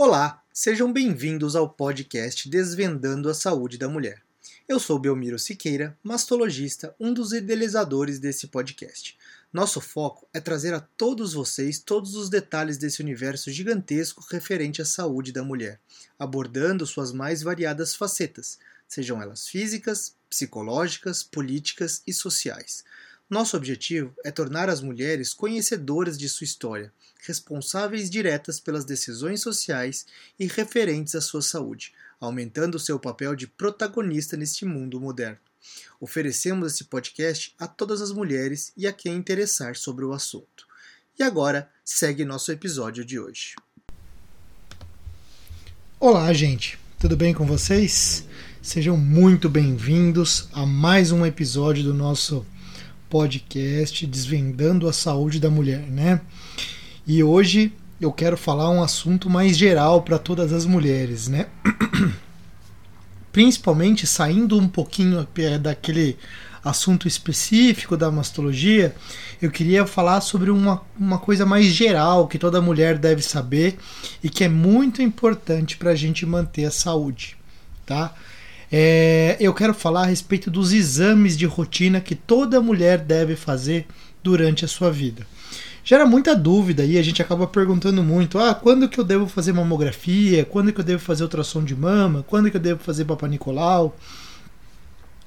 Olá, sejam bem-vindos ao podcast Desvendando a Saúde da Mulher. Eu sou Belmiro Siqueira, mastologista, um dos idealizadores desse podcast. Nosso foco é trazer a todos vocês todos os detalhes desse universo gigantesco referente à saúde da mulher, abordando suas mais variadas facetas, sejam elas físicas, psicológicas, políticas e sociais. Nosso objetivo é tornar as mulheres conhecedoras de sua história, responsáveis diretas pelas decisões sociais e referentes à sua saúde, aumentando seu papel de protagonista neste mundo moderno. Oferecemos esse podcast a todas as mulheres e a quem interessar sobre o assunto. E agora, segue nosso episódio de hoje. Olá, gente. Tudo bem com vocês? Sejam muito bem-vindos a mais um episódio do nosso podcast Desvendando a Saúde da Mulher, né? E hoje eu quero falar um assunto mais geral para todas as mulheres, né? Principalmente saindo um pouquinho daquele assunto específico da mastologia, eu queria falar sobre uma, uma coisa mais geral que toda mulher deve saber e que é muito importante para a gente manter a saúde, tá? É, eu quero falar a respeito dos exames de rotina que toda mulher deve fazer durante a sua vida. Gera muita dúvida e a gente acaba perguntando muito: ah, quando que eu devo fazer mamografia? Quando que eu devo fazer ultrassom de mama? Quando que eu devo fazer Papa Nicolau?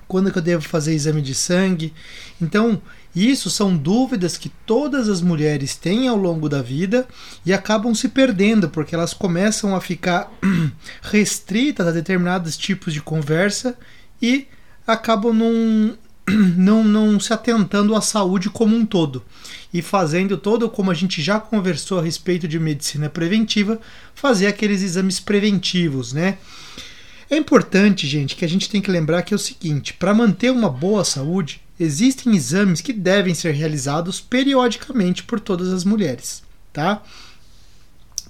Quando que eu devo fazer exame de sangue? Então, isso são dúvidas que todas as mulheres têm ao longo da vida e acabam se perdendo, porque elas começam a ficar restritas a determinados tipos de conversa e acabam não, não, não se atentando à saúde como um todo e fazendo todo, como a gente já conversou a respeito de medicina preventiva, fazer aqueles exames preventivos, né? É importante, gente, que a gente tem que lembrar que é o seguinte: para manter uma boa saúde, existem exames que devem ser realizados periodicamente por todas as mulheres, tá?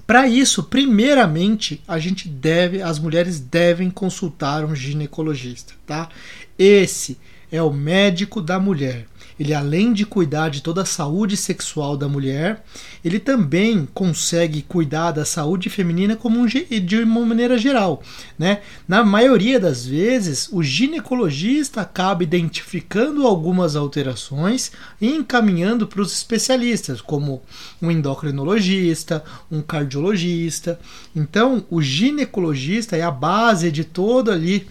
Para isso, primeiramente, a gente deve, as mulheres devem consultar um ginecologista, tá? Esse é o médico da mulher. Ele, além de cuidar de toda a saúde sexual da mulher, ele também consegue cuidar da saúde feminina como um, de uma maneira geral. Né? Na maioria das vezes, o ginecologista acaba identificando algumas alterações e encaminhando para os especialistas, como um endocrinologista, um cardiologista. Então, o ginecologista é a base de todo ali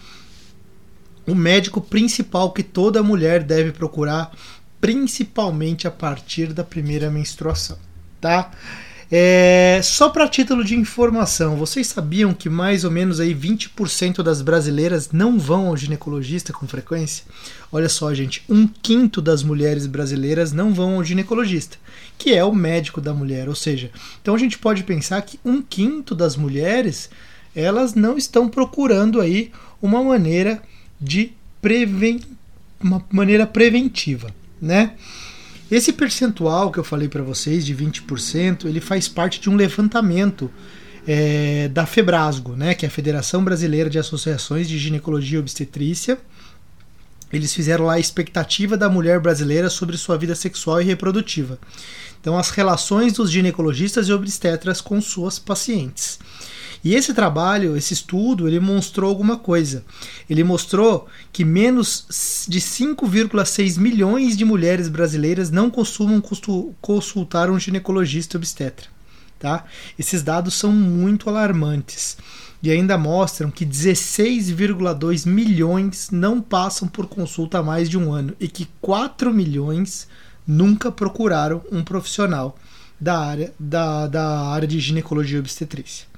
o médico principal que toda mulher deve procurar, principalmente a partir da primeira menstruação, tá? É, só para título de informação, vocês sabiam que mais ou menos aí 20% das brasileiras não vão ao ginecologista com frequência? Olha só, gente, um quinto das mulheres brasileiras não vão ao ginecologista, que é o médico da mulher. Ou seja, então a gente pode pensar que um quinto das mulheres elas não estão procurando aí uma maneira de preven uma maneira preventiva, né? Esse percentual que eu falei para vocês de 20%, ele faz parte de um levantamento é, da Febrasgo, né, que é a Federação Brasileira de Associações de Ginecologia e Obstetrícia. Eles fizeram lá a expectativa da mulher brasileira sobre sua vida sexual e reprodutiva. Então, as relações dos ginecologistas e obstetras com suas pacientes. E esse trabalho, esse estudo, ele mostrou alguma coisa. Ele mostrou que menos de 5,6 milhões de mulheres brasileiras não costumam consultar um ginecologista obstetra. Tá? Esses dados são muito alarmantes e ainda mostram que 16,2 milhões não passam por consulta há mais de um ano e que 4 milhões nunca procuraram um profissional da área, da, da área de ginecologia e obstetrícia.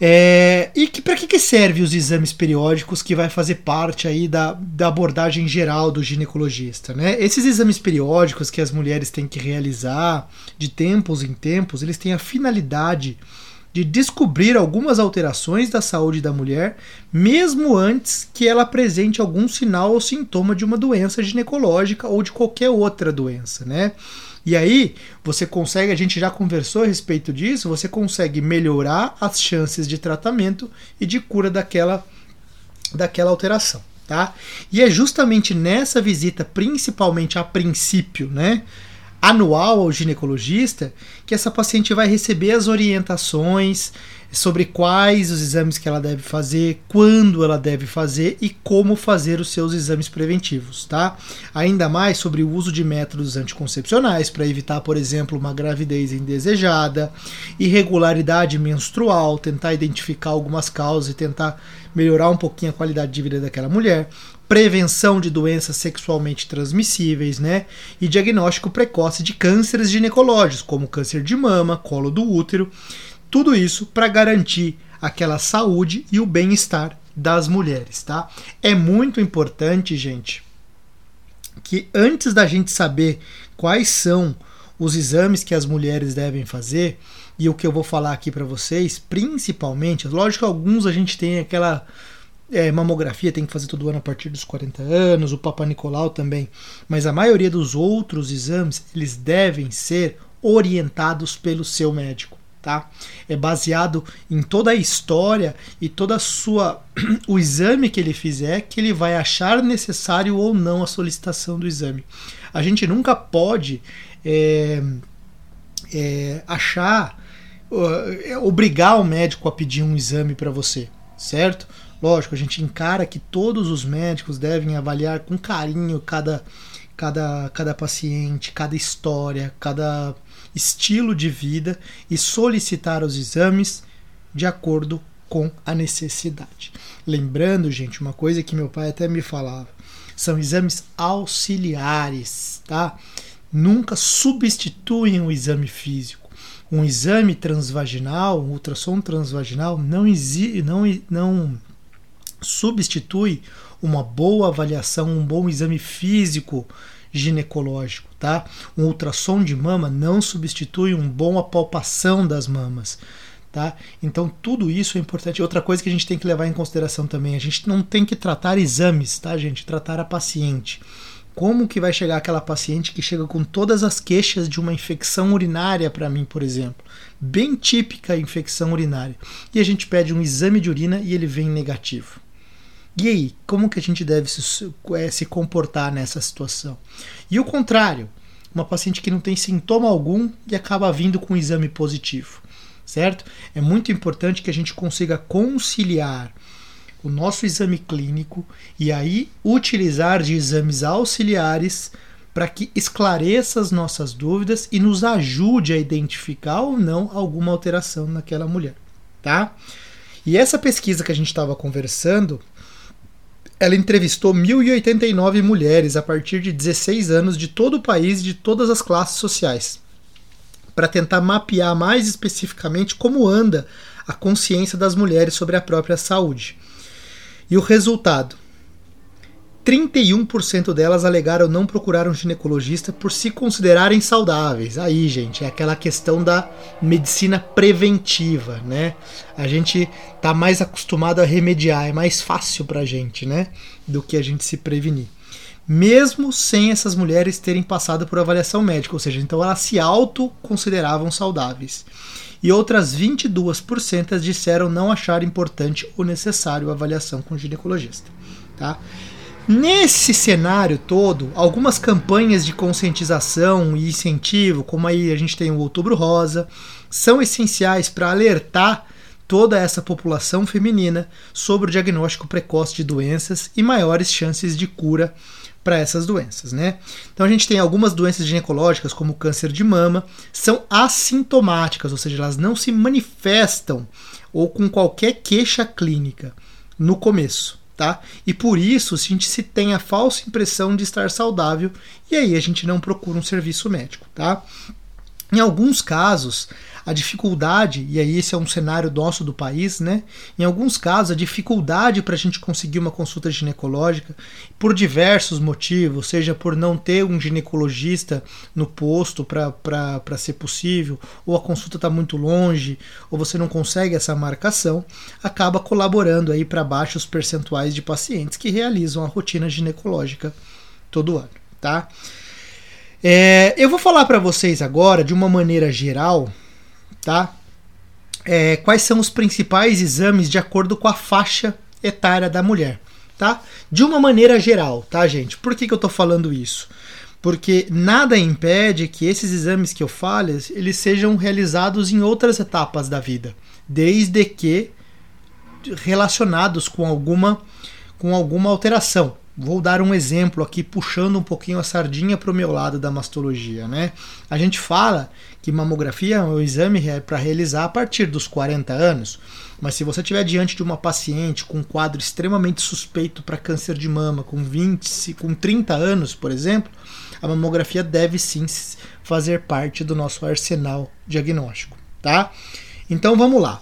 É, e que, para que, que serve os exames periódicos que vai fazer parte aí da, da abordagem geral do ginecologista? Né? Esses exames periódicos que as mulheres têm que realizar de tempos em tempos, eles têm a finalidade de descobrir algumas alterações da saúde da mulher, mesmo antes que ela apresente algum sinal ou sintoma de uma doença ginecológica ou de qualquer outra doença, né? E aí você consegue, a gente já conversou a respeito disso, você consegue melhorar as chances de tratamento e de cura daquela, daquela alteração. Tá? E é justamente nessa visita, principalmente a princípio, né, anual ao ginecologista, que essa paciente vai receber as orientações sobre quais os exames que ela deve fazer, quando ela deve fazer e como fazer os seus exames preventivos, tá? Ainda mais sobre o uso de métodos anticoncepcionais para evitar, por exemplo, uma gravidez indesejada, irregularidade menstrual, tentar identificar algumas causas e tentar melhorar um pouquinho a qualidade de vida daquela mulher, prevenção de doenças sexualmente transmissíveis, né? E diagnóstico precoce de cânceres ginecológicos, como câncer de mama, colo do útero. Tudo isso para garantir aquela saúde e o bem-estar das mulheres, tá? É muito importante, gente, que antes da gente saber quais são os exames que as mulheres devem fazer, e o que eu vou falar aqui para vocês, principalmente, lógico que alguns a gente tem aquela é, mamografia tem que fazer todo ano a partir dos 40 anos, o Papa Nicolau também, mas a maioria dos outros exames eles devem ser orientados pelo seu médico. Tá? É baseado em toda a história e toda a sua o exame que ele fizer que ele vai achar necessário ou não a solicitação do exame. A gente nunca pode é, é, achar uh, obrigar o médico a pedir um exame para você, certo? Lógico, a gente encara que todos os médicos devem avaliar com carinho cada, cada, cada paciente, cada história, cada estilo de vida e solicitar os exames de acordo com a necessidade. Lembrando, gente, uma coisa que meu pai até me falava, são exames auxiliares, tá? Nunca substituem o exame físico. Um exame transvaginal, um ultrassom transvaginal, não, não, não substitui uma boa avaliação, um bom exame físico ginecológico, tá? Um ultrassom de mama não substitui um bom apalpação das mamas, tá? Então tudo isso é importante. Outra coisa que a gente tem que levar em consideração também, a gente não tem que tratar exames, tá, gente? Tratar a paciente. Como que vai chegar aquela paciente que chega com todas as queixas de uma infecção urinária para mim, por exemplo? Bem típica infecção urinária. E a gente pede um exame de urina e ele vem negativo. E aí, como que a gente deve se, é, se comportar nessa situação? E o contrário, uma paciente que não tem sintoma algum e acaba vindo com um exame positivo, certo? É muito importante que a gente consiga conciliar o nosso exame clínico e aí utilizar de exames auxiliares para que esclareça as nossas dúvidas e nos ajude a identificar ou não alguma alteração naquela mulher, tá? E essa pesquisa que a gente estava conversando, ela entrevistou 1.089 mulheres a partir de 16 anos de todo o país e de todas as classes sociais, para tentar mapear mais especificamente como anda a consciência das mulheres sobre a própria saúde. E o resultado: 31% delas alegaram não procurar um ginecologista por se considerarem saudáveis. Aí, gente, é aquela questão da medicina preventiva, né? A gente tá mais acostumado a remediar, é mais fácil pra gente, né? Do que a gente se prevenir. Mesmo sem essas mulheres terem passado por avaliação médica, ou seja, então elas se auto-consideravam saudáveis. E outras 22% disseram não achar importante ou necessário a avaliação com ginecologista. Tá? Nesse cenário todo, algumas campanhas de conscientização e incentivo, como aí a gente tem o Outubro Rosa, são essenciais para alertar toda essa população feminina sobre o diagnóstico precoce de doenças e maiores chances de cura para essas doenças, né? Então a gente tem algumas doenças ginecológicas, como o câncer de mama, são assintomáticas, ou seja, elas não se manifestam ou com qualquer queixa clínica no começo tá? E por isso a gente se tem a falsa impressão de estar saudável e aí a gente não procura um serviço médico, tá? Em alguns casos, a dificuldade, e aí esse é um cenário nosso do país, né? Em alguns casos, a dificuldade para a gente conseguir uma consulta ginecológica, por diversos motivos, seja por não ter um ginecologista no posto para ser possível, ou a consulta está muito longe, ou você não consegue essa marcação, acaba colaborando aí para baixos percentuais de pacientes que realizam a rotina ginecológica todo ano, tá? É, eu vou falar para vocês agora, de uma maneira geral, tá? É, quais são os principais exames de acordo com a faixa etária da mulher, tá? De uma maneira geral, tá, gente? Por que, que eu tô falando isso? porque nada impede que esses exames que eu falo, eles sejam realizados em outras etapas da vida, desde que relacionados com alguma com alguma alteração. Vou dar um exemplo aqui, puxando um pouquinho a sardinha para o meu lado da mastologia. Né? A gente fala que mamografia é um exame para realizar a partir dos 40 anos, mas se você estiver diante de uma paciente com um quadro extremamente suspeito para câncer de mama, com 20, com 30 anos, por exemplo, a mamografia deve sim fazer parte do nosso arsenal diagnóstico. Tá? Então vamos lá.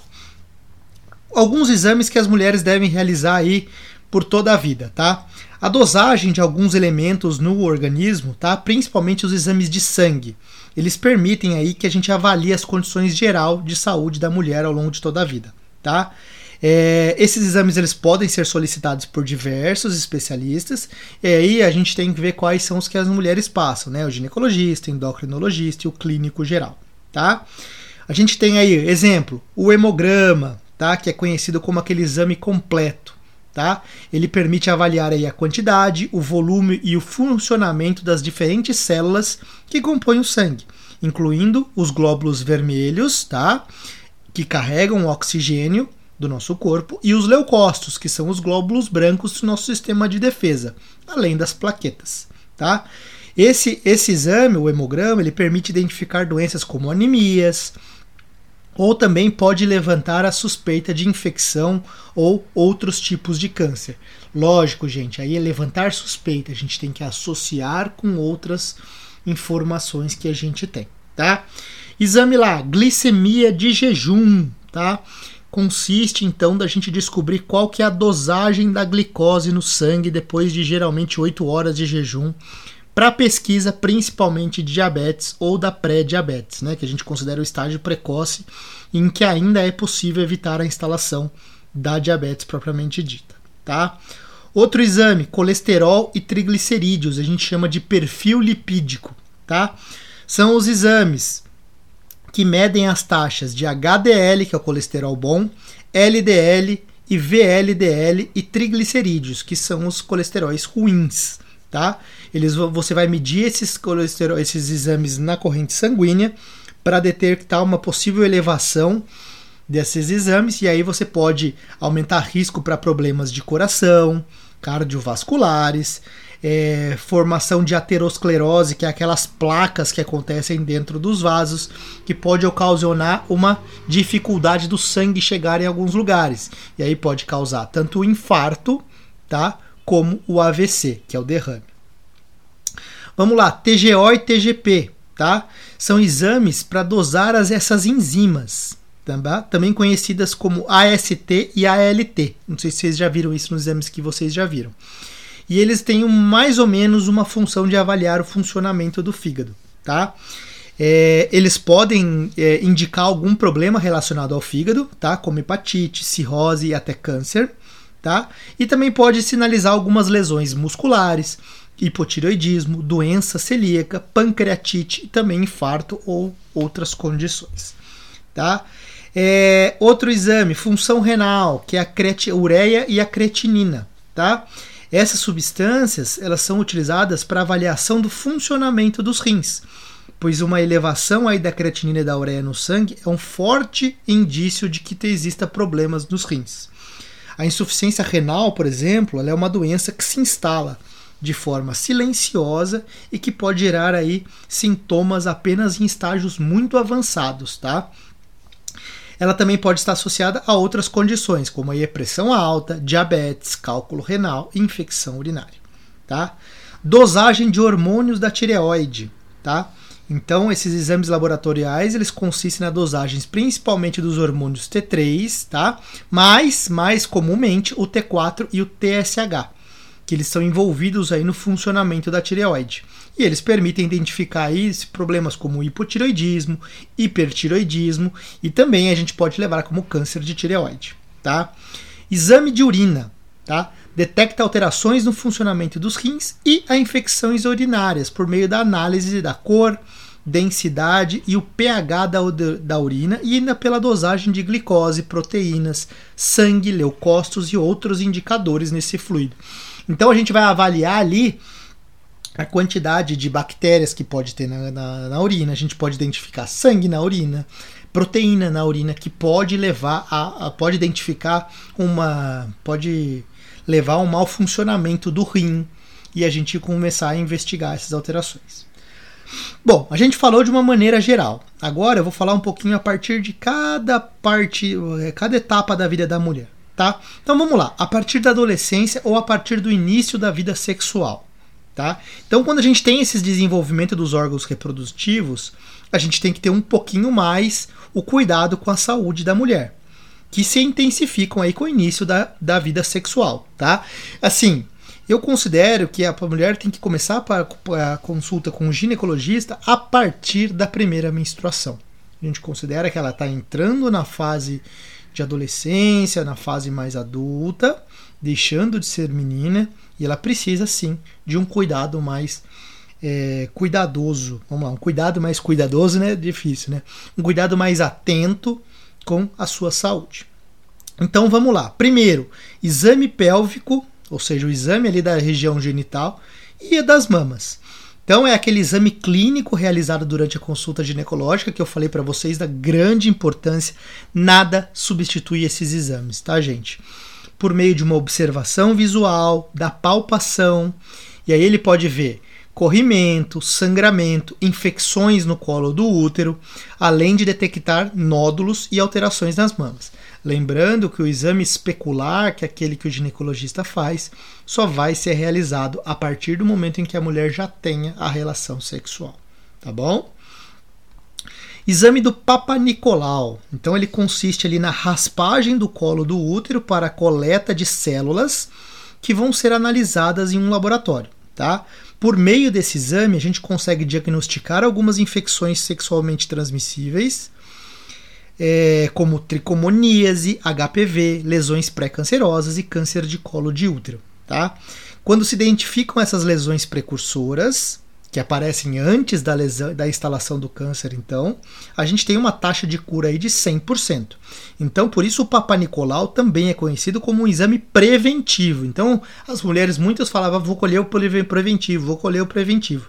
Alguns exames que as mulheres devem realizar aí por toda a vida, tá? A dosagem de alguns elementos no organismo, tá? Principalmente os exames de sangue, eles permitem aí que a gente avalie as condições geral de saúde da mulher ao longo de toda a vida, tá? É, esses exames eles podem ser solicitados por diversos especialistas, e aí a gente tem que ver quais são os que as mulheres passam, né? O ginecologista, o endocrinologista e o clínico geral, tá? A gente tem aí, exemplo, o hemograma, tá? Que é conhecido como aquele exame completo. Tá? Ele permite avaliar aí a quantidade, o volume e o funcionamento das diferentes células que compõem o sangue, incluindo os glóbulos vermelhos, tá? que carregam o oxigênio do nosso corpo, e os leucócitos, que são os glóbulos brancos do nosso sistema de defesa, além das plaquetas. Tá? Esse, esse exame, o hemograma, ele permite identificar doenças como anemias, ou também pode levantar a suspeita de infecção ou outros tipos de câncer. Lógico, gente, aí é levantar suspeita, a gente tem que associar com outras informações que a gente tem, tá? Exame lá, glicemia de jejum, tá? Consiste então da gente descobrir qual que é a dosagem da glicose no sangue depois de geralmente 8 horas de jejum para pesquisa principalmente de diabetes ou da pré-diabetes, né, que a gente considera o estágio precoce em que ainda é possível evitar a instalação da diabetes propriamente dita, tá? Outro exame, colesterol e triglicerídeos, a gente chama de perfil lipídico, tá? São os exames que medem as taxas de HDL, que é o colesterol bom, LDL e VLDL e triglicerídeos, que são os colesteróis ruins tá? Eles, você vai medir esses colesterol, esses exames na corrente sanguínea para detectar uma possível elevação desses exames e aí você pode aumentar risco para problemas de coração, cardiovasculares, é, formação de aterosclerose, que é aquelas placas que acontecem dentro dos vasos, que pode ocasionar uma dificuldade do sangue chegar em alguns lugares. E aí pode causar tanto o infarto, tá? como o AVC, que é o derrame. Vamos lá, TGO e TGP, tá? São exames para dosar as, essas enzimas, tá? também conhecidas como AST e ALT. Não sei se vocês já viram isso nos exames que vocês já viram. E eles têm mais ou menos uma função de avaliar o funcionamento do fígado, tá? É, eles podem é, indicar algum problema relacionado ao fígado, tá? Como hepatite, cirrose e até câncer tá? E também pode sinalizar algumas lesões musculares, hipotireoidismo, doença celíaca, pancreatite e também infarto ou outras condições, tá? É, outro exame, função renal, que é a ureia e a creatinina, tá? Essas substâncias elas são utilizadas para avaliação do funcionamento dos rins, pois uma elevação aí da creatinina e da ureia no sangue é um forte indício de que exista problemas nos rins. A insuficiência renal, por exemplo, é uma doença que se instala de forma silenciosa e que pode gerar aí sintomas apenas em estágios muito avançados, tá? Ela também pode estar associada a outras condições, como a pressão alta, diabetes, cálculo renal infecção urinária, tá? Dosagem de hormônios da tireoide, tá? Então, esses exames laboratoriais, eles consistem na dosagens principalmente dos hormônios T3, tá? Mas, mais comumente, o T4 e o TSH, que eles são envolvidos aí no funcionamento da tireoide. E eles permitem identificar aí problemas como hipotiroidismo, hipertiroidismo e também a gente pode levar como câncer de tireoide, tá? Exame de urina, tá? detecta alterações no funcionamento dos rins e a infecções urinárias por meio da análise da cor, densidade e o pH da, da urina e ainda pela dosagem de glicose, proteínas, sangue, leucócitos e outros indicadores nesse fluido. Então a gente vai avaliar ali a quantidade de bactérias que pode ter na, na, na, urina, a gente pode identificar sangue na urina, proteína na urina que pode levar a, a, pode identificar uma pode levar um mau funcionamento do rim e a gente começar a investigar essas alterações. Bom, a gente falou de uma maneira geral. Agora eu vou falar um pouquinho a partir de cada parte, eh, cada etapa da vida da mulher, tá? Então vamos lá, a partir da adolescência ou a partir do início da vida sexual, tá? Então quando a gente tem esse desenvolvimento dos órgãos reprodutivos, a gente tem que ter um pouquinho mais o cuidado com a saúde da mulher, que se intensificam aí com o início da, da vida sexual, tá? Assim, eu considero que a mulher tem que começar a consulta com o ginecologista a partir da primeira menstruação. A gente considera que ela está entrando na fase de adolescência, na fase mais adulta, deixando de ser menina, e ela precisa sim de um cuidado mais é, cuidadoso. Vamos lá, um cuidado mais cuidadoso, né? Difícil, né? Um cuidado mais atento com a sua saúde. Então vamos lá. Primeiro, exame pélvico ou seja, o exame ali da região genital e das mamas. Então é aquele exame clínico realizado durante a consulta ginecológica que eu falei para vocês da grande importância. Nada substitui esses exames, tá, gente? Por meio de uma observação visual, da palpação, e aí ele pode ver corrimento, sangramento, infecções no colo do útero, além de detectar nódulos e alterações nas mamas. Lembrando que o exame especular, que é aquele que o ginecologista faz, só vai ser realizado a partir do momento em que a mulher já tenha a relação sexual, tá bom? Exame do Papa Nicolau. Então ele consiste ali na raspagem do colo do útero para a coleta de células que vão ser analisadas em um laboratório, tá? Por meio desse exame, a gente consegue diagnosticar algumas infecções sexualmente transmissíveis, é, como tricomoníase, HPV, lesões pré-cancerosas e câncer de colo de útero. Tá? Quando se identificam essas lesões precursoras, que aparecem antes da, lesão, da instalação do câncer, então, a gente tem uma taxa de cura aí de 100%. Então, por isso o Papa Nicolau também é conhecido como um exame preventivo. Então, as mulheres muitas falavam, vou colher o preventivo, vou colher o preventivo.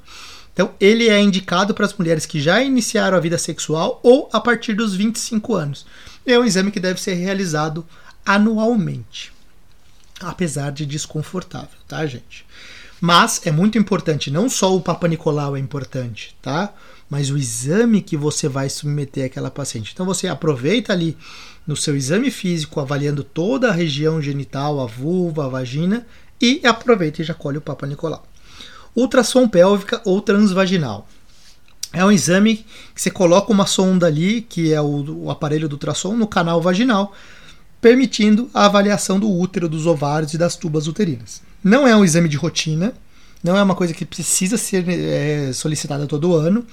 Então, ele é indicado para as mulheres que já iniciaram a vida sexual ou a partir dos 25 anos. É um exame que deve ser realizado anualmente, apesar de desconfortável, tá, gente? Mas é muito importante, não só o Papa Nicolau é importante, tá? Mas o exame que você vai submeter àquela paciente. Então você aproveita ali no seu exame físico, avaliando toda a região genital, a vulva, a vagina, e aproveita e já colhe o Papa Nicolau. Ultrassom pélvica ou transvaginal. É um exame que você coloca uma sonda ali, que é o, o aparelho do ultrassom, no canal vaginal, permitindo a avaliação do útero, dos ovários e das tubas uterinas. Não é um exame de rotina, não é uma coisa que precisa ser é, solicitada todo ano.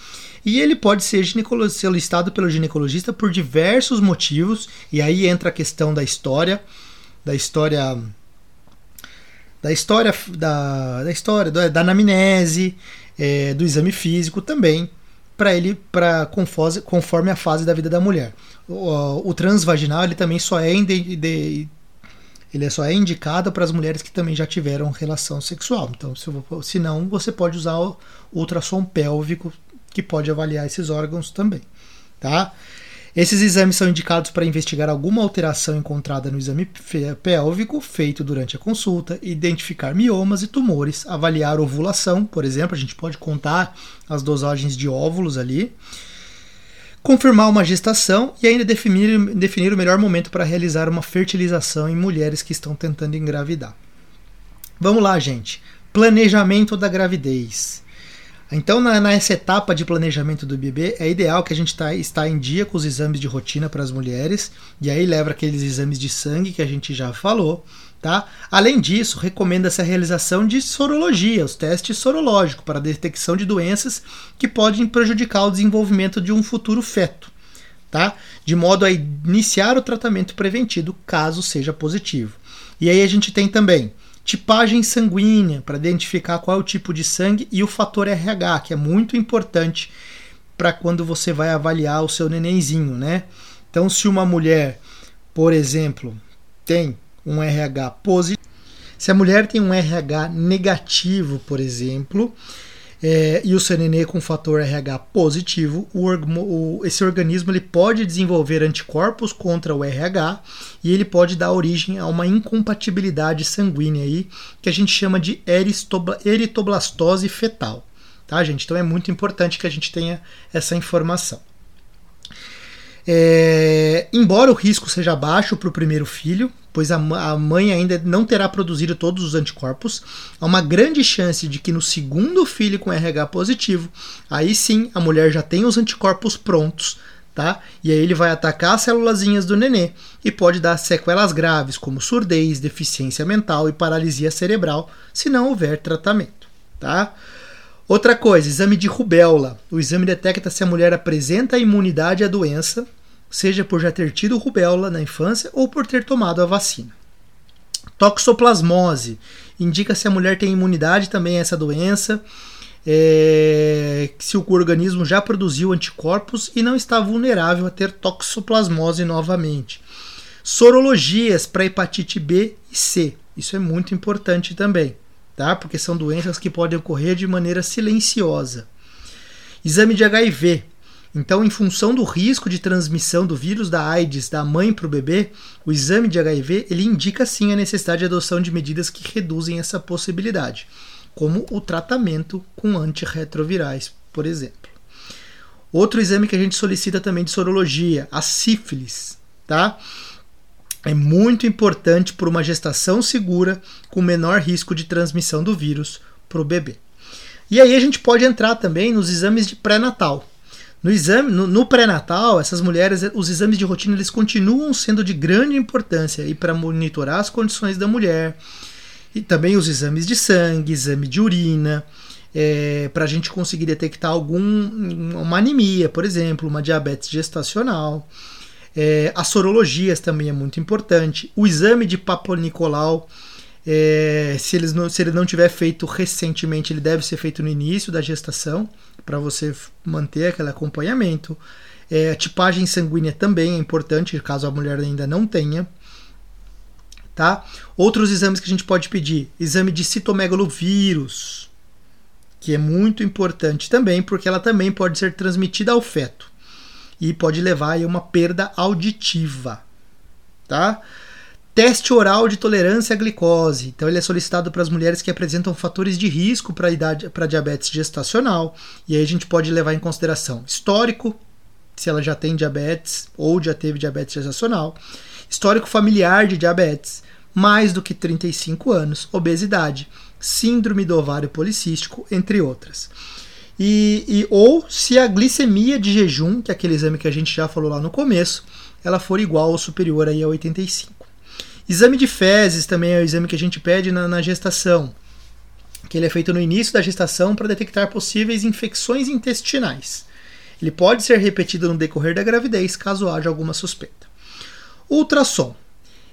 E ele pode ser solicitado pelo ginecologista por diversos motivos. E aí entra a questão da história, da história. Da história da, da história, da, da anamnese, é, do exame físico também, para ele, para conforme a fase da vida da mulher. O, o transvaginal ele também só é de, de, ele só é indicado para as mulheres que também já tiveram relação sexual. Então, se, se não, você pode usar o ultrassom pélvico, que pode avaliar esses órgãos também. Tá? Esses exames são indicados para investigar alguma alteração encontrada no exame pélvico feito durante a consulta, identificar miomas e tumores, avaliar ovulação, por exemplo, a gente pode contar as dosagens de óvulos ali confirmar uma gestação e ainda definir, definir o melhor momento para realizar uma fertilização em mulheres que estão tentando engravidar. Vamos lá, gente. Planejamento da gravidez. Então, na, nessa etapa de planejamento do bebê, é ideal que a gente tá, está em dia com os exames de rotina para as mulheres, e aí leva aqueles exames de sangue que a gente já falou, Tá? Além disso, recomenda-se a realização de sorologia, os testes sorológicos, para detecção de doenças que podem prejudicar o desenvolvimento de um futuro feto, tá? de modo a iniciar o tratamento preventivo, caso seja positivo. E aí a gente tem também tipagem sanguínea, para identificar qual é o tipo de sangue, e o fator RH, que é muito importante para quando você vai avaliar o seu nenenzinho. Né? Então, se uma mulher, por exemplo, tem um RH positivo. Se a mulher tem um RH negativo, por exemplo, é, e o nenê com fator RH positivo, o, o, esse organismo ele pode desenvolver anticorpos contra o RH e ele pode dar origem a uma incompatibilidade sanguínea aí, que a gente chama de eritoblastose fetal. Tá, gente? Então é muito importante que a gente tenha essa informação. É, embora o risco seja baixo para o primeiro filho, pois a, a, mãe ainda não terá produzido todos os anticorpos, há uma grande chance de que no segundo filho com RH positivo, aí sim a mulher já tem os anticorpos prontos, tá? E aí ele vai atacar as célulazinhas do nenê e pode dar sequelas graves, como surdez, deficiência mental e paralisia cerebral, se não houver tratamento, tá? Outra coisa, exame de rubéola. O exame detecta se a mulher apresenta imunidade à doença, seja por já ter tido rubéola na infância ou por ter tomado a vacina. Toxoplasmose indica se a mulher tem imunidade também a essa doença, é, se o organismo já produziu anticorpos e não está vulnerável a ter toxoplasmose novamente. Sorologias para hepatite B e C, isso é muito importante também tá? Porque são doenças que podem ocorrer de maneira silenciosa. Exame de HIV. Então, em função do risco de transmissão do vírus da AIDS da mãe para o bebê, o exame de HIV ele indica sim a necessidade de adoção de medidas que reduzem essa possibilidade, como o tratamento com antirretrovirais, por exemplo. Outro exame que a gente solicita também de sorologia, a sífilis, tá? é muito importante por uma gestação segura com menor risco de transmissão do vírus para o bebê. E aí a gente pode entrar também nos exames de pré-natal. No exame, no, no pré-natal, essas mulheres, os exames de rotina, eles continuam sendo de grande importância e para monitorar as condições da mulher e também os exames de sangue, exame de urina, é, para a gente conseguir detectar algum uma anemia, por exemplo, uma diabetes gestacional. É, as sorologias também é muito importante. O exame de Paponicolau, é, se, eles se ele não tiver feito recentemente, ele deve ser feito no início da gestação, para você manter aquele acompanhamento. É, tipagem sanguínea também é importante, caso a mulher ainda não tenha. Tá? Outros exames que a gente pode pedir: exame de citomegalovírus, que é muito importante também, porque ela também pode ser transmitida ao feto e pode levar a uma perda auditiva, tá? Teste oral de tolerância à glicose. Então ele é solicitado para as mulheres que apresentam fatores de risco para idade para diabetes gestacional, e aí a gente pode levar em consideração histórico, se ela já tem diabetes ou já teve diabetes gestacional, histórico familiar de diabetes, mais do que 35 anos, obesidade, síndrome do ovário policístico, entre outras. E, e, ou se a glicemia de jejum, que é aquele exame que a gente já falou lá no começo, ela for igual ou superior aí a 85. Exame de fezes também é o exame que a gente pede na, na gestação, que ele é feito no início da gestação para detectar possíveis infecções intestinais. Ele pode ser repetido no decorrer da gravidez, caso haja alguma suspeita. Ultrassom.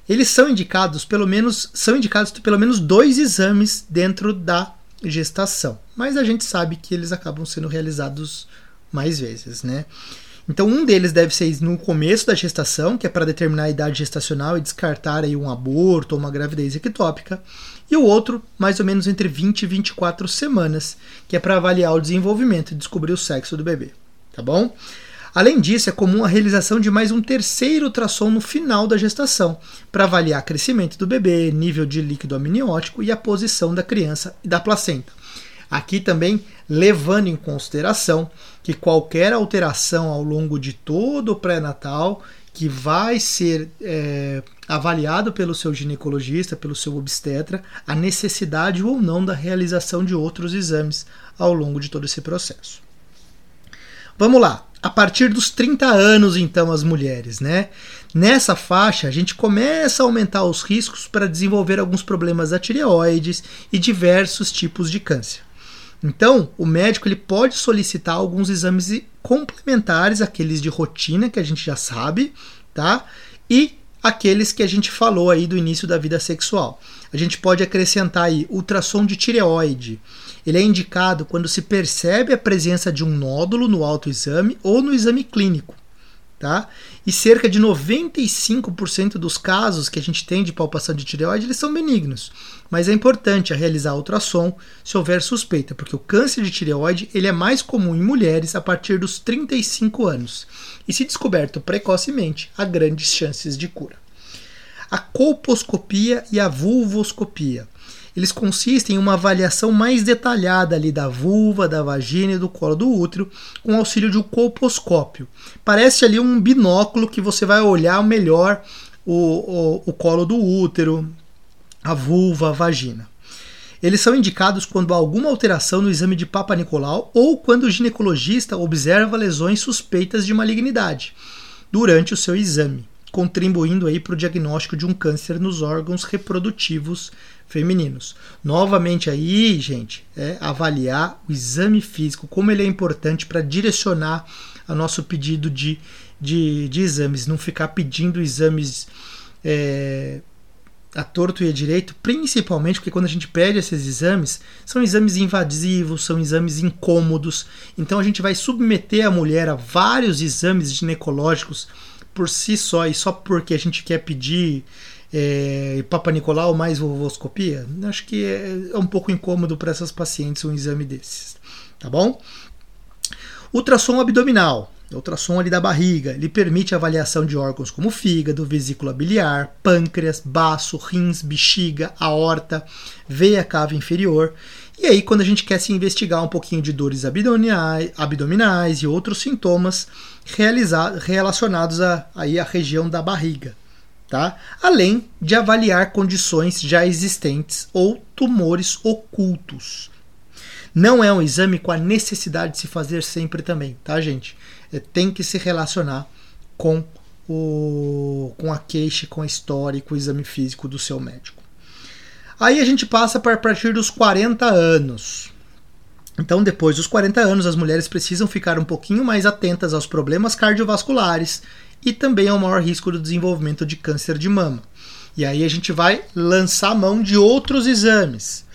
Eles são indicados pelo menos são indicados pelo menos dois exames dentro da gestação. Mas a gente sabe que eles acabam sendo realizados mais vezes, né? Então um deles deve ser no começo da gestação, que é para determinar a idade gestacional e descartar aí um aborto ou uma gravidez ectópica, e o outro mais ou menos entre 20 e 24 semanas, que é para avaliar o desenvolvimento e descobrir o sexo do bebê, tá bom? Além disso, é comum a realização de mais um terceiro ultrassom no final da gestação, para avaliar crescimento do bebê, nível de líquido amniótico e a posição da criança e da placenta. Aqui também levando em consideração que qualquer alteração ao longo de todo o pré-natal que vai ser é, avaliado pelo seu ginecologista, pelo seu obstetra, a necessidade ou não da realização de outros exames ao longo de todo esse processo. Vamos lá a partir dos 30 anos, então, as mulheres, né? Nessa faixa, a gente começa a aumentar os riscos para desenvolver alguns problemas da tireoides e diversos tipos de câncer. Então, o médico ele pode solicitar alguns exames complementares, aqueles de rotina que a gente já sabe, tá? E aqueles que a gente falou aí do início da vida sexual. A gente pode acrescentar aí ultrassom de tireoide, ele é indicado quando se percebe a presença de um nódulo no autoexame ou no exame clínico. tá? E cerca de 95% dos casos que a gente tem de palpação de tireoide, eles são benignos. Mas é importante realizar ultrassom se houver suspeita, porque o câncer de tireoide ele é mais comum em mulheres a partir dos 35 anos. E se descoberto precocemente, há grandes chances de cura. A colposcopia e a vulvoscopia eles consistem em uma avaliação mais detalhada ali da vulva, da vagina e do colo do útero, com auxílio de um colposcópio. Parece ali um binóculo que você vai olhar melhor o, o, o colo do útero, a vulva, a vagina. Eles são indicados quando há alguma alteração no exame de Papa Nicolau ou quando o ginecologista observa lesões suspeitas de malignidade durante o seu exame, contribuindo aí para o diagnóstico de um câncer nos órgãos reprodutivos femininos. Novamente aí, gente, é avaliar o exame físico, como ele é importante para direcionar o nosso pedido de, de, de, exames, não ficar pedindo exames é, a torto e a direito, principalmente porque quando a gente pede esses exames, são exames invasivos, são exames incômodos, então a gente vai submeter a mulher a vários exames ginecológicos por si só e só porque a gente quer pedir é, Papa Nicolau mais vovoscopia, acho que é, é um pouco incômodo para essas pacientes um exame desses, tá bom? Ultrassom abdominal, ultrassom ali da barriga, ele permite a avaliação de órgãos como fígado, vesícula biliar, pâncreas, baço, rins, bexiga, aorta, veia cava inferior. E aí, quando a gente quer se investigar um pouquinho de dores abdominais, abdominais e outros sintomas relacionados à região da barriga tá? além de avaliar condições já existentes ou tumores ocultos. Não é um exame com a necessidade de se fazer sempre também, tá, gente? É, tem que se relacionar com, o, com a queixa, com a história e com o exame físico do seu médico. Aí a gente passa para partir dos 40 anos. Então, depois dos 40 anos, as mulheres precisam ficar um pouquinho mais atentas aos problemas cardiovasculares e também ao maior risco do desenvolvimento de câncer de mama. E aí a gente vai lançar mão de outros exames.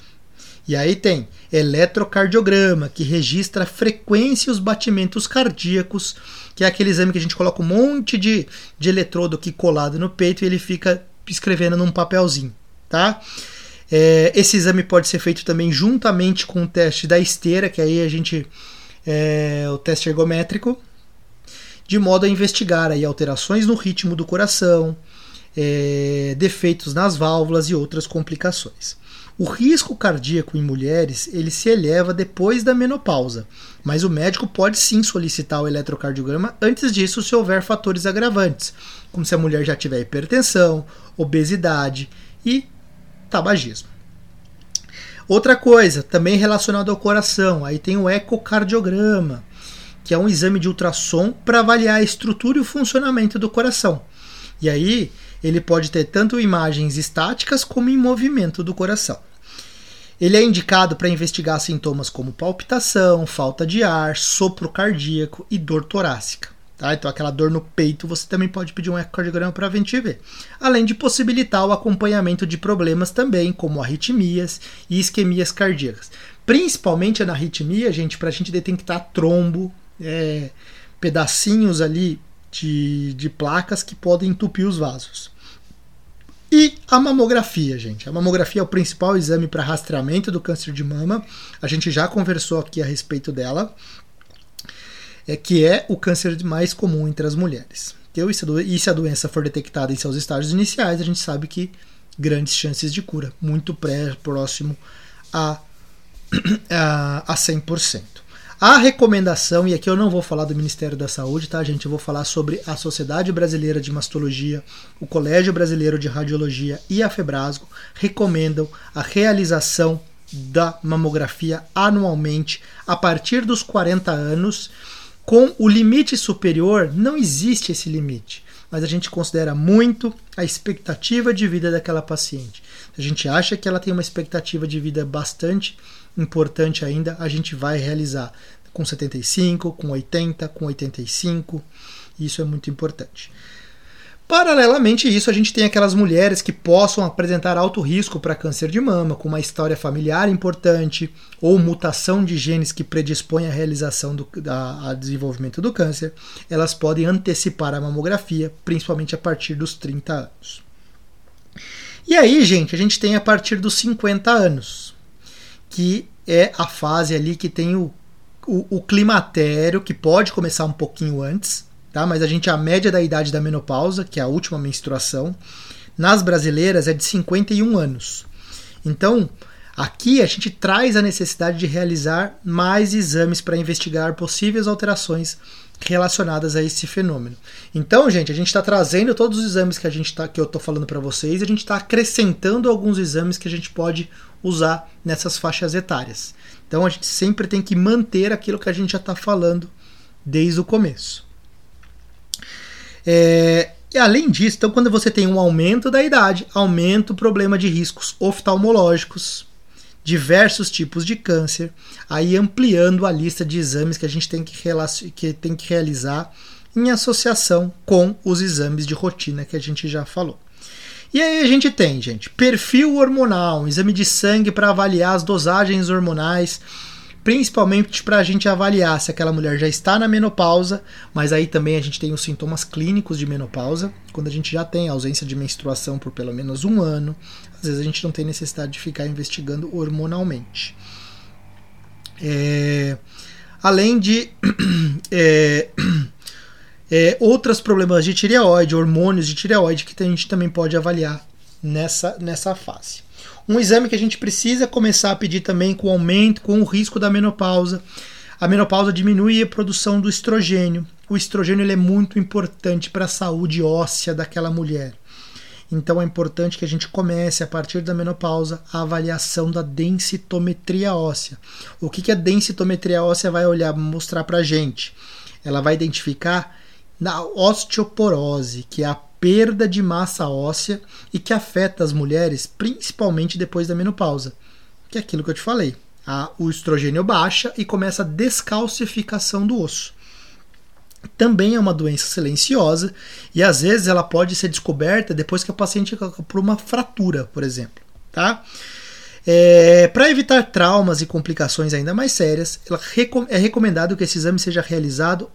E aí tem eletrocardiograma, que registra a frequência e os batimentos cardíacos, que é aquele exame que a gente coloca um monte de, de eletrodo aqui colado no peito e ele fica escrevendo num papelzinho, tá? É, esse exame pode ser feito também juntamente com o teste da esteira, que aí a gente é o teste ergométrico, de modo a investigar aí alterações no ritmo do coração, é, defeitos nas válvulas e outras complicações. O risco cardíaco em mulheres ele se eleva depois da menopausa, mas o médico pode sim solicitar o eletrocardiograma antes disso se houver fatores agravantes, como se a mulher já tiver hipertensão, obesidade e tabagismo. Outra coisa, também relacionada ao coração, aí tem o ecocardiograma que é um exame de ultrassom para avaliar a estrutura e o funcionamento do coração. E aí ele pode ter tanto imagens estáticas como em movimento do coração. Ele é indicado para investigar sintomas como palpitação, falta de ar, sopro cardíaco e dor torácica. Tá? Então, aquela dor no peito, você também pode pedir um ecocardiograma para a gente ver. Além de possibilitar o acompanhamento de problemas também, como arritmias e isquemias cardíacas. Principalmente na arritmia, gente, para a gente detectar trombo, é, pedacinhos ali de, de placas que podem entupir os vasos. E a mamografia, gente. A mamografia é o principal exame para rastreamento do câncer de mama. A gente já conversou aqui a respeito dela. É que é o câncer mais comum entre as mulheres. E se a doença for detectada em seus estágios iniciais, a gente sabe que grandes chances de cura, muito pré próximo a, a, a 100%. A recomendação, e aqui eu não vou falar do Ministério da Saúde, tá, gente? Eu vou falar sobre a Sociedade Brasileira de Mastologia, o Colégio Brasileiro de Radiologia e a Febrasgo recomendam a realização da mamografia anualmente a partir dos 40 anos. Com o limite superior, não existe esse limite, mas a gente considera muito a expectativa de vida daquela paciente. A gente acha que ela tem uma expectativa de vida bastante importante ainda, a gente vai realizar com 75, com 80, com 85. Isso é muito importante. Paralelamente a isso, a gente tem aquelas mulheres que possam apresentar alto risco para câncer de mama, com uma história familiar importante ou mutação de genes que predispõe à realização do a, a desenvolvimento do câncer. Elas podem antecipar a mamografia, principalmente a partir dos 30 anos. E aí, gente, a gente tem a partir dos 50 anos, que é a fase ali que tem o, o, o climatério, que pode começar um pouquinho antes, tá? Mas a gente a média da idade da menopausa, que é a última menstruação, nas brasileiras é de 51 anos. Então, aqui a gente traz a necessidade de realizar mais exames para investigar possíveis alterações relacionadas a esse fenômeno. Então, gente, a gente está trazendo todos os exames que a gente tá, que eu estou falando para vocês, a gente está acrescentando alguns exames que a gente pode usar nessas faixas etárias. Então, a gente sempre tem que manter aquilo que a gente já está falando desde o começo. É, e além disso, então, quando você tem um aumento da idade, aumenta o problema de riscos oftalmológicos, diversos tipos de câncer, aí ampliando a lista de exames que a gente tem que, que, tem que realizar em associação com os exames de rotina que a gente já falou. E aí a gente tem, gente, perfil hormonal, um exame de sangue para avaliar as dosagens hormonais principalmente para a gente avaliar se aquela mulher já está na menopausa, mas aí também a gente tem os sintomas clínicos de menopausa, quando a gente já tem ausência de menstruação por pelo menos um ano, às vezes a gente não tem necessidade de ficar investigando hormonalmente. É, além de é, é, outros problemas de tireoide, hormônios de tireoide, que a gente também pode avaliar nessa, nessa fase. Um exame que a gente precisa começar a pedir também com o aumento, com o risco da menopausa. A menopausa diminui a produção do estrogênio. O estrogênio ele é muito importante para a saúde óssea daquela mulher. Então é importante que a gente comece a partir da menopausa a avaliação da densitometria óssea. O que, que a densitometria óssea vai olhar, mostrar para a gente? Ela vai identificar na osteoporose, que é a perda de massa óssea e que afeta as mulheres principalmente depois da menopausa, que é aquilo que eu te falei. A, o estrogênio baixa e começa a descalcificação do osso. Também é uma doença silenciosa e às vezes ela pode ser descoberta depois que a paciente por uma fratura, por exemplo, tá? É, Para evitar traumas e complicações ainda mais sérias, é recomendado que esse exame seja realizado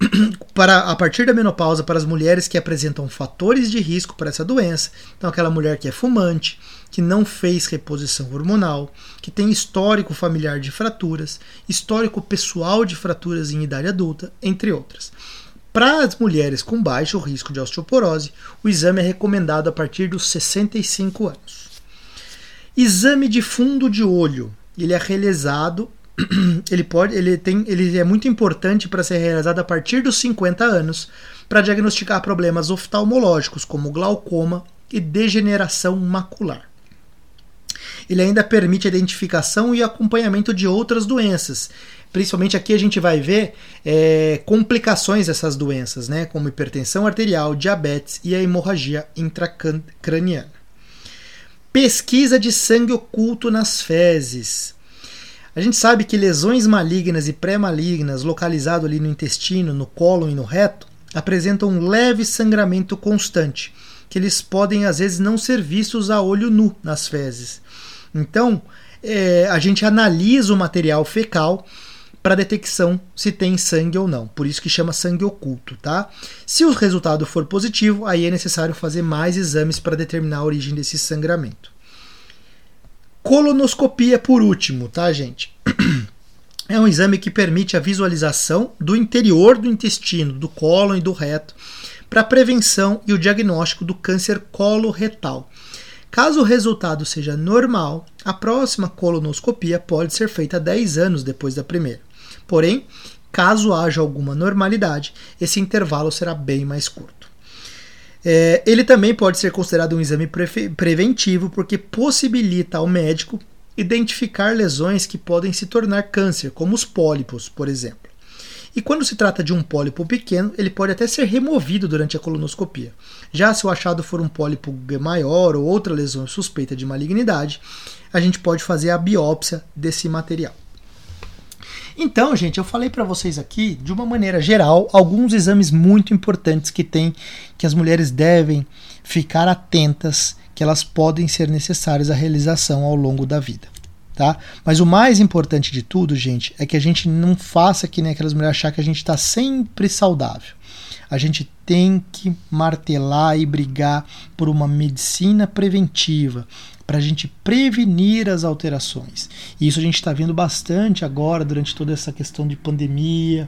para a partir da menopausa para as mulheres que apresentam fatores de risco para essa doença. Então, aquela mulher que é fumante, que não fez reposição hormonal, que tem histórico familiar de fraturas, histórico pessoal de fraturas em idade adulta, entre outras. Para as mulheres com baixo risco de osteoporose, o exame é recomendado a partir dos 65 anos. Exame de fundo de olho. Ele é realizado ele pode, ele tem, ele é muito importante para ser realizado a partir dos 50 anos para diagnosticar problemas oftalmológicos como glaucoma e degeneração macular. Ele ainda permite a identificação e acompanhamento de outras doenças. Principalmente aqui a gente vai ver é, complicações dessas doenças, né, como hipertensão arterial, diabetes e a hemorragia intracraniana. Pesquisa de sangue oculto nas fezes. A gente sabe que lesões malignas e pré-malignas localizadas ali no intestino, no colo e no reto apresentam um leve sangramento constante, que eles podem às vezes não ser vistos a olho nu nas fezes. Então, é, a gente analisa o material fecal para detecção se tem sangue ou não. Por isso que chama sangue oculto, tá? Se o resultado for positivo, aí é necessário fazer mais exames para determinar a origem desse sangramento. Colonoscopia por último, tá, gente? É um exame que permite a visualização do interior do intestino, do cólon e do reto, para prevenção e o diagnóstico do câncer coloretal. Caso o resultado seja normal, a próxima colonoscopia pode ser feita 10 anos depois da primeira. Porém, caso haja alguma normalidade, esse intervalo será bem mais curto. É, ele também pode ser considerado um exame pre preventivo porque possibilita ao médico identificar lesões que podem se tornar câncer, como os pólipos, por exemplo. E quando se trata de um pólipo pequeno, ele pode até ser removido durante a colonoscopia. Já se o achado for um pólipo maior ou outra lesão suspeita de malignidade, a gente pode fazer a biópsia desse material. Então, gente, eu falei para vocês aqui, de uma maneira geral, alguns exames muito importantes que tem que as mulheres devem ficar atentas, que elas podem ser necessárias à realização ao longo da vida. Tá? Mas o mais importante de tudo, gente, é que a gente não faça que nem aquelas mulheres achar que a gente está sempre saudável. A gente tem que martelar e brigar por uma medicina preventiva, para a gente prevenir as alterações. E isso a gente está vendo bastante agora, durante toda essa questão de pandemia,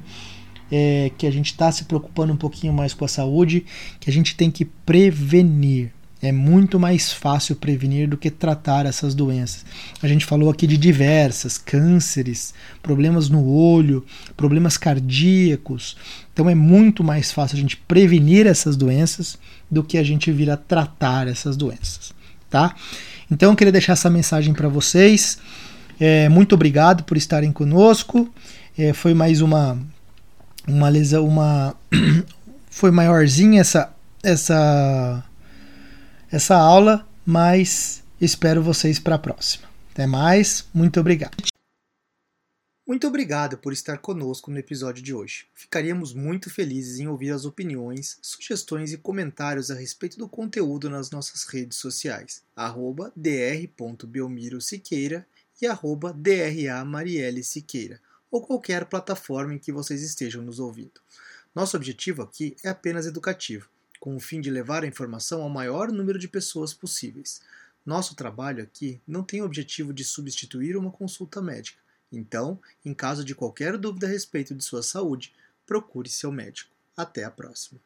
é, que a gente está se preocupando um pouquinho mais com a saúde, que a gente tem que prevenir. É muito mais fácil prevenir do que tratar essas doenças. A gente falou aqui de diversas, cânceres, problemas no olho, problemas cardíacos. Então é muito mais fácil a gente prevenir essas doenças do que a gente vir a tratar essas doenças, tá? Então eu queria deixar essa mensagem para vocês. É, muito obrigado por estarem conosco. É, foi mais uma uma lesão, uma foi maiorzinha essa essa essa aula, mas espero vocês para a próxima. Até mais, muito obrigado. Muito obrigado por estar conosco no episódio de hoje. Ficaríamos muito felizes em ouvir as opiniões, sugestões e comentários a respeito do conteúdo nas nossas redes sociais, arroba dr.belmirosiqueira e arroba Siqueira, ou qualquer plataforma em que vocês estejam nos ouvindo. Nosso objetivo aqui é apenas educativo com o fim de levar a informação ao maior número de pessoas possíveis. Nosso trabalho aqui não tem o objetivo de substituir uma consulta médica. Então, em caso de qualquer dúvida a respeito de sua saúde, procure seu médico. Até a próxima.